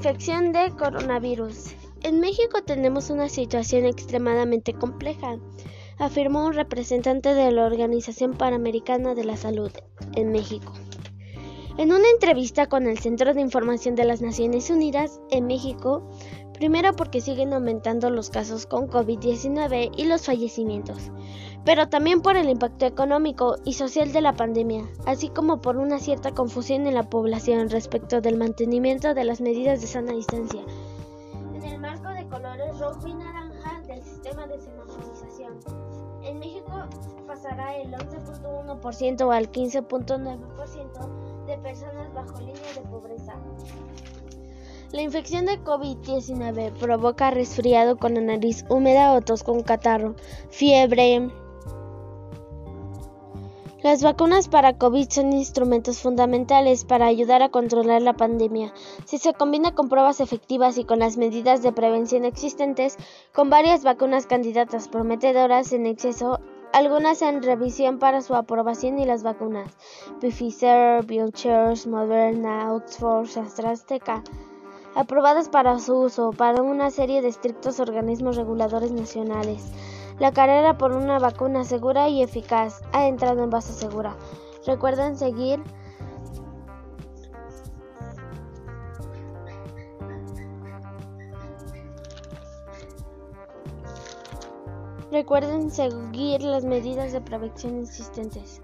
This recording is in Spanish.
infección de coronavirus. En México tenemos una situación extremadamente compleja, afirmó un representante de la Organización Panamericana de la Salud en México. En una entrevista con el Centro de Información de las Naciones Unidas en México, primero porque siguen aumentando los casos con COVID-19 y los fallecimientos, pero también por el impacto económico y social de la pandemia, así como por una cierta confusión en la población respecto del mantenimiento de las medidas de sana distancia. En el marco de colores rojo y naranja del sistema de semaforización, en México pasará el 11.1% al 15.9% de personas bajo línea de pobreza. La infección de COVID-19 provoca resfriado con la nariz húmeda o tos con catarro, fiebre. Las vacunas para COVID son instrumentos fundamentales para ayudar a controlar la pandemia. Si se combina con pruebas efectivas y con las medidas de prevención existentes, con varias vacunas candidatas prometedoras en exceso, algunas en revisión para su aprobación y las vacunas Pfizer, BioNTech, Moderna, Oxford, AstraZeneca aprobadas para su uso para una serie de estrictos organismos reguladores nacionales. La carrera por una vacuna segura y eficaz ha entrado en base segura. Recuerden seguir Recuerden seguir las medidas de prevención existentes.